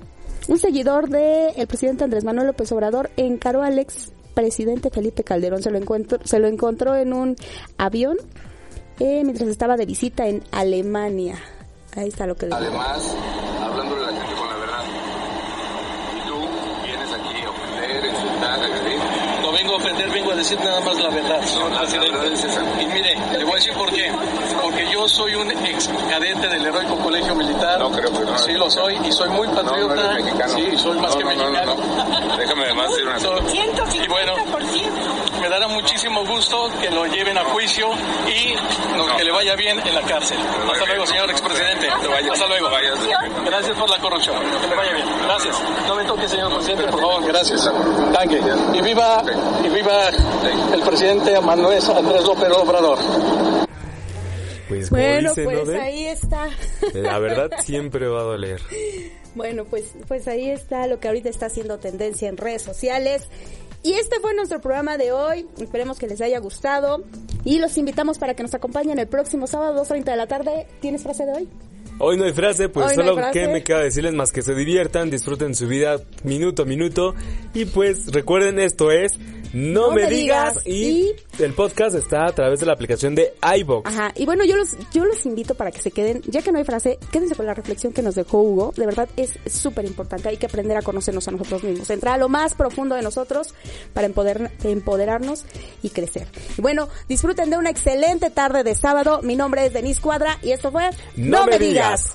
un seguidor del presidente Andrés Manuel López Obrador encaró al ex presidente Felipe Calderón. Se lo encuentro, se lo encontró en un avión eh, mientras estaba de visita en Alemania. Ahí está lo que le a la gente con la verdad. Y tú vienes aquí a ofender, insultar, agredir. No vengo a ofender, vengo a decir nada más la verdad, señor presidente. Y mire, le voy a decir por qué. Porque yo soy un ex cadete del heroico colegio militar. No creo que no. Sí, lo soy y soy muy No, no patriota. eres mexicano. Sí, soy más No, que no, no, mexicano. no, no. Déjame además decir una cosa. Y bueno, me dará muchísimo gusto que lo lleven a juicio y no, que le vaya bien en la cárcel. Hasta luego, señor expresidente. Hasta luego. Gracias por la corrupción. Que le vaya bien. Gracias. No me toque, señor presidente, por favor. Gracias. Danke. Y viva, y viva el presidente Manuel Andrés López Obrador. Pues como Bueno, pues ¿no? Ahí está. La verdad <laughs> siempre va a doler. Bueno, pues, pues ahí está lo que ahorita está haciendo tendencia en redes sociales. Y este fue nuestro programa de hoy. Esperemos que les haya gustado. Y los invitamos para que nos acompañen el próximo sábado, 2.30 de la tarde. ¿Tienes frase de hoy? Hoy no hay frase, pues Hoy no solo frase. que me queda decirles más que se diviertan, disfruten su vida minuto a minuto y pues recuerden esto es No, me digas. Y, el podcast está a través de la aplicación de iVoox. Ajá, y bueno, yo los, yo los invito para que se queden, ya que no hay frase, quédense con la reflexión que nos dejó Hugo. De verdad es súper importante, hay que aprender a conocernos a nosotros mismos, entrar a lo más profundo de nosotros para empoder, empoderarnos y crecer. Y bueno, disfruten de una excelente tarde de sábado. Mi nombre es Denise Cuadra y esto fue No me digas.